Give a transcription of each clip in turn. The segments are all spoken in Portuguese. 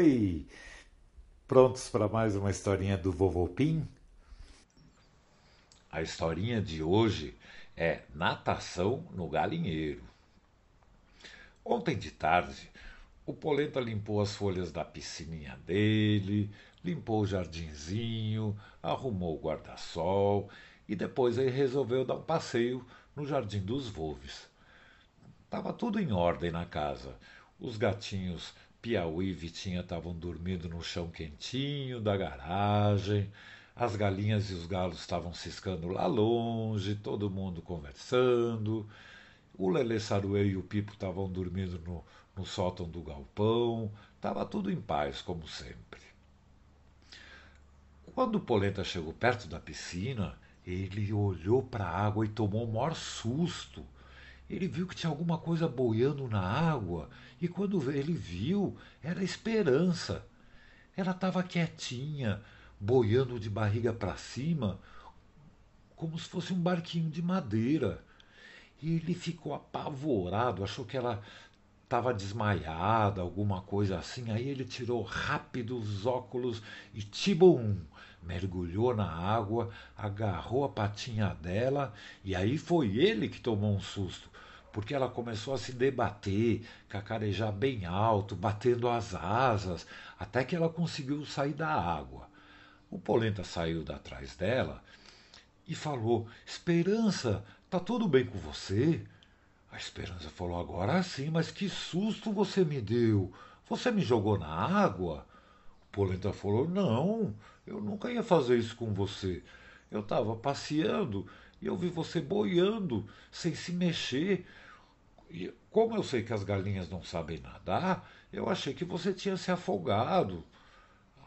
Oi! Prontos para mais uma historinha do Vovô Pim? A historinha de hoje é Natação no Galinheiro. Ontem de tarde, o Polenta limpou as folhas da piscininha dele, limpou o jardinzinho, arrumou o guarda-sol e depois ele resolveu dar um passeio no Jardim dos Volves. Tava tudo em ordem na casa. Os gatinhos Piauí e Vitinha estavam dormindo no chão quentinho da garagem. As galinhas e os galos estavam ciscando lá longe, todo mundo conversando. O Lelê Saruê e o Pipo estavam dormindo no, no sótão do galpão. Tava tudo em paz, como sempre. Quando o Polenta chegou perto da piscina, ele olhou para a água e tomou o maior susto. Ele viu que tinha alguma coisa boiando na água e quando ele viu, era Esperança. Ela estava quietinha, boiando de barriga para cima, como se fosse um barquinho de madeira. E ele ficou apavorado, achou que ela estava desmaiada, alguma coisa assim. Aí ele tirou rápido os óculos e tibum! Mergulhou na água, agarrou a patinha dela e aí foi ele que tomou um susto, porque ela começou a se debater, cacarejar bem alto, batendo as asas, até que ela conseguiu sair da água. O Polenta saiu da trás dela e falou: Esperança, tá tudo bem com você? A Esperança falou: Agora sim, mas que susto você me deu! Você me jogou na água? O Polenta falou: Não, eu nunca ia fazer isso com você. Eu estava passeando e eu vi você boiando, sem se mexer. E como eu sei que as galinhas não sabem nadar, eu achei que você tinha se afogado.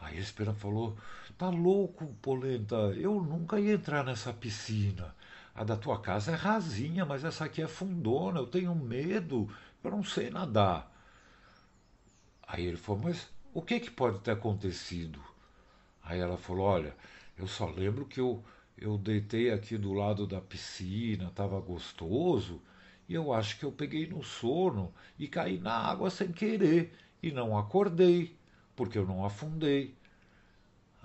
Aí a Esperança falou: Tá louco, Polenta, eu nunca ia entrar nessa piscina. A da tua casa é rasinha, mas essa aqui é fundona, eu tenho medo, eu não sei nadar. Aí ele falou: Mas o que, que pode ter acontecido? Aí ela falou: Olha, eu só lembro que eu, eu deitei aqui do lado da piscina, estava gostoso, e eu acho que eu peguei no sono e caí na água sem querer e não acordei, porque eu não afundei.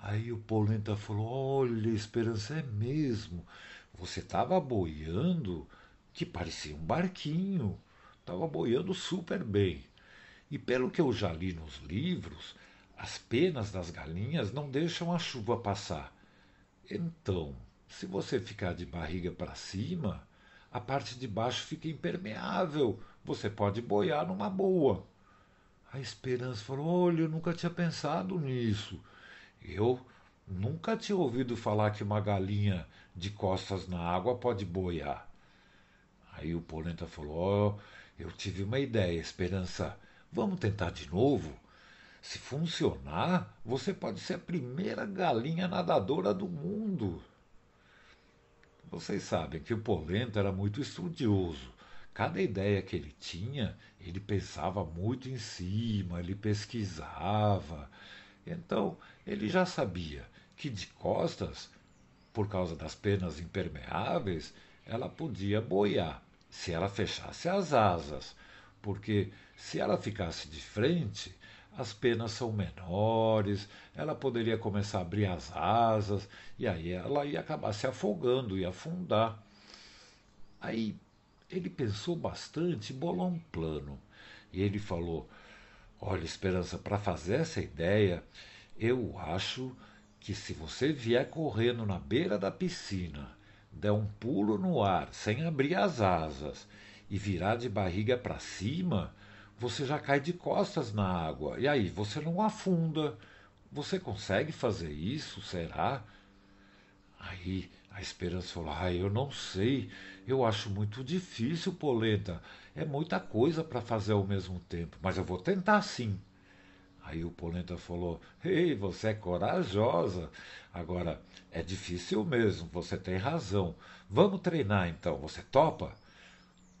Aí o Polenta falou: Olha, Esperança, é mesmo. Você estava boiando que parecia um barquinho. Estava boiando super bem. E pelo que eu já li nos livros, as penas das galinhas não deixam a chuva passar. Então, se você ficar de barriga para cima, a parte de baixo fica impermeável. Você pode boiar numa boa. A Esperança falou: Olha, eu nunca tinha pensado nisso. Eu nunca tinha ouvido falar que uma galinha de costas na água pode boiar. Aí o Polenta falou: oh, Eu tive uma ideia, Esperança. Vamos tentar de novo? Se funcionar, você pode ser a primeira galinha nadadora do mundo. Vocês sabem que o Polenta era muito estudioso. Cada ideia que ele tinha, ele pensava muito em cima, ele pesquisava. Então, ele já sabia que de costas, por causa das penas impermeáveis, ela podia boiar, se ela fechasse as asas, porque se ela ficasse de frente, as penas são menores, ela poderia começar a abrir as asas e aí ela ia acabar se afogando, ia afundar. Aí ele pensou bastante e bolou um plano. E ele falou: Olha, Esperança, para fazer essa ideia, eu acho que se você vier correndo na beira da piscina, der um pulo no ar sem abrir as asas e virar de barriga para cima, você já cai de costas na água. E aí, você não afunda. Você consegue fazer isso? Será? Aí a Esperança falou: Ah, eu não sei. Eu acho muito difícil, Polenta. É muita coisa para fazer ao mesmo tempo. Mas eu vou tentar sim. Aí o Polenta falou: Ei, você é corajosa. Agora, é difícil mesmo, você tem razão. Vamos treinar então. Você topa?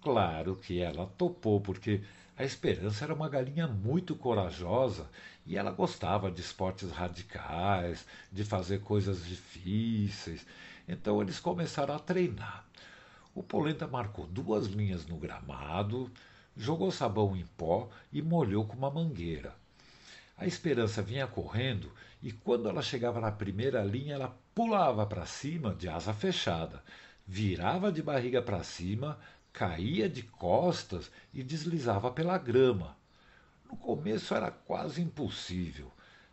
Claro que ela topou, porque a Esperança era uma galinha muito corajosa e ela gostava de esportes radicais, de fazer coisas difíceis. Então eles começaram a treinar. O Polenta marcou duas linhas no gramado, jogou sabão em pó e molhou com uma mangueira. A Esperança vinha correndo e quando ela chegava na primeira linha, ela pulava para cima de asa fechada, virava de barriga para cima, caía de costas e deslizava pela grama. No começo era quase impossível.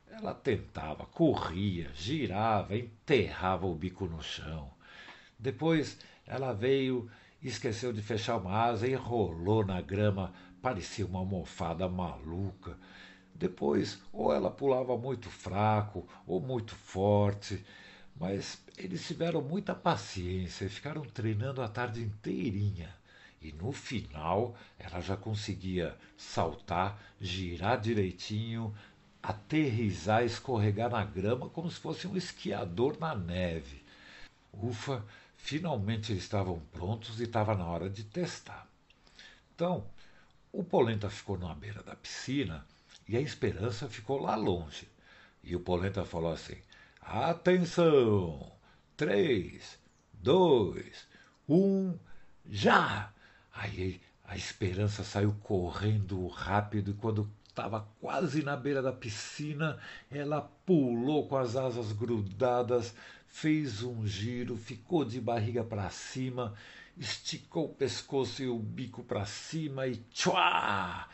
Ela tentava, corria, girava, enterrava o bico no chão. Depois ela veio, esqueceu de fechar uma asa e rolou na grama, parecia uma almofada maluca. Depois, ou ela pulava muito fraco ou muito forte, mas eles tiveram muita paciência e ficaram treinando a tarde inteirinha. E no final ela já conseguia saltar, girar direitinho, aterrizar, escorregar na grama como se fosse um esquiador na neve. Ufa, finalmente eles estavam prontos e estava na hora de testar. Então, o Polenta ficou na beira da piscina e a esperança ficou lá longe. E o Polenta falou assim: Atenção! Três, dois, um, já! Aí a esperança saiu correndo rápido e quando estava quase na beira da piscina, ela pulou com as asas grudadas, fez um giro, ficou de barriga para cima, esticou o pescoço e o bico para cima e tchua!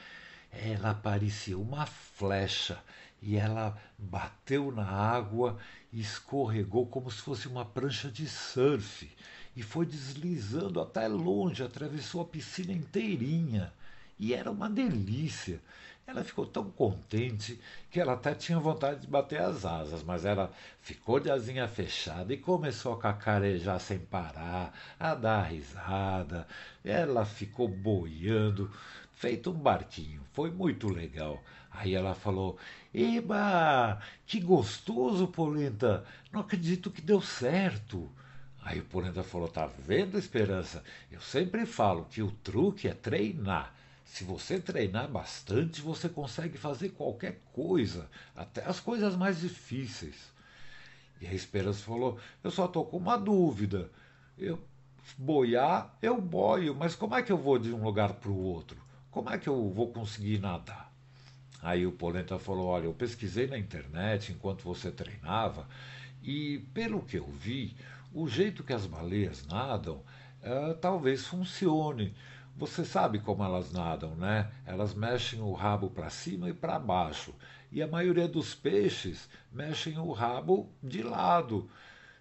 ela parecia uma flecha e ela bateu na água e escorregou como se fosse uma prancha de surf e foi deslizando até longe, atravessou a piscina inteirinha. E era uma delícia. Ela ficou tão contente que ela até tinha vontade de bater as asas, mas ela ficou de asinha fechada e começou a cacarejar sem parar, a dar risada. Ela ficou boiando, feito um barquinho. Foi muito legal. Aí ela falou: Eba, que gostoso, Polenta! Não acredito que deu certo. Aí o Polenta falou: Tá vendo, Esperança? Eu sempre falo que o truque é treinar. Se você treinar bastante, você consegue fazer qualquer coisa, até as coisas mais difíceis. E a Esperança falou: Eu só estou com uma dúvida. Eu boiar, eu boio, mas como é que eu vou de um lugar para o outro? Como é que eu vou conseguir nadar? Aí o Polenta falou: Olha, eu pesquisei na internet enquanto você treinava e, pelo que eu vi, o jeito que as baleias nadam uh, talvez funcione. Você sabe como elas nadam, né? Elas mexem o rabo para cima e para baixo. E a maioria dos peixes mexem o rabo de lado.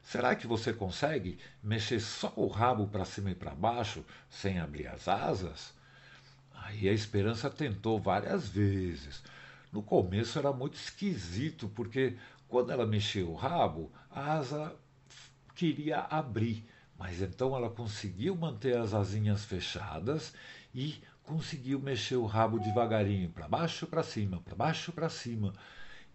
Será que você consegue mexer só o rabo para cima e para baixo sem abrir as asas? Aí a esperança tentou várias vezes. No começo era muito esquisito, porque quando ela mexeu o rabo, a asa queria abrir. Mas então ela conseguiu manter as asinhas fechadas e conseguiu mexer o rabo devagarinho, para baixo, para cima, para baixo, para cima.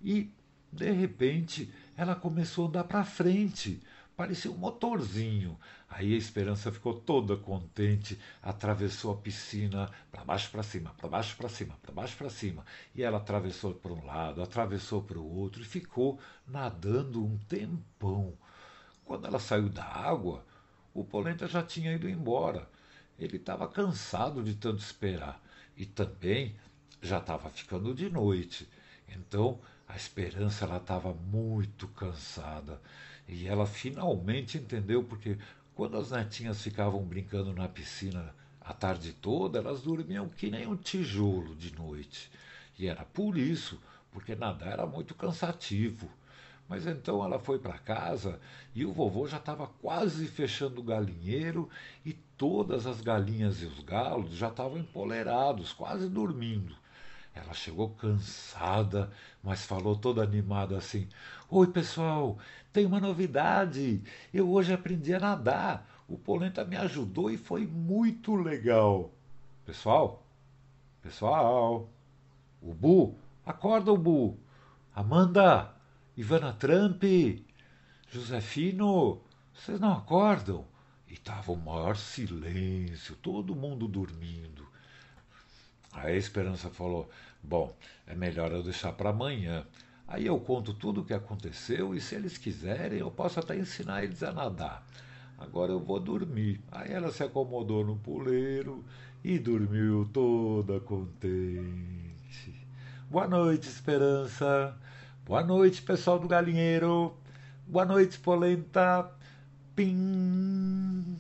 E, de repente, ela começou a andar para frente parecia um motorzinho. Aí a Esperança ficou toda contente, atravessou a piscina para baixo para cima, para baixo para cima, para baixo para cima. E ela atravessou para um lado, atravessou para o outro e ficou nadando um tempão. Quando ela saiu da água, o Polenta já tinha ido embora. Ele estava cansado de tanto esperar e também já estava ficando de noite. Então a Esperança ela estava muito cansada. E ela finalmente entendeu, porque quando as netinhas ficavam brincando na piscina a tarde toda, elas dormiam que nem um tijolo de noite. E era por isso, porque nadar era muito cansativo. Mas então ela foi para casa e o vovô já estava quase fechando o galinheiro e todas as galinhas e os galos já estavam empolerados, quase dormindo. Ela chegou cansada, mas falou toda animada assim: Oi, pessoal, tem uma novidade. Eu hoje aprendi a nadar. O Polenta me ajudou e foi muito legal. Pessoal, pessoal, o Bu, acorda o Bu. Amanda, Ivana Trump, Josefino, vocês não acordam? E estava o maior silêncio, todo mundo dormindo. A Esperança falou: Bom, é melhor eu deixar para amanhã. Aí eu conto tudo o que aconteceu e, se eles quiserem, eu posso até ensinar eles a nadar. Agora eu vou dormir. Aí ela se acomodou no puleiro e dormiu toda contente. Boa noite, Esperança. Boa noite, pessoal do galinheiro. Boa noite, Polenta. Pim.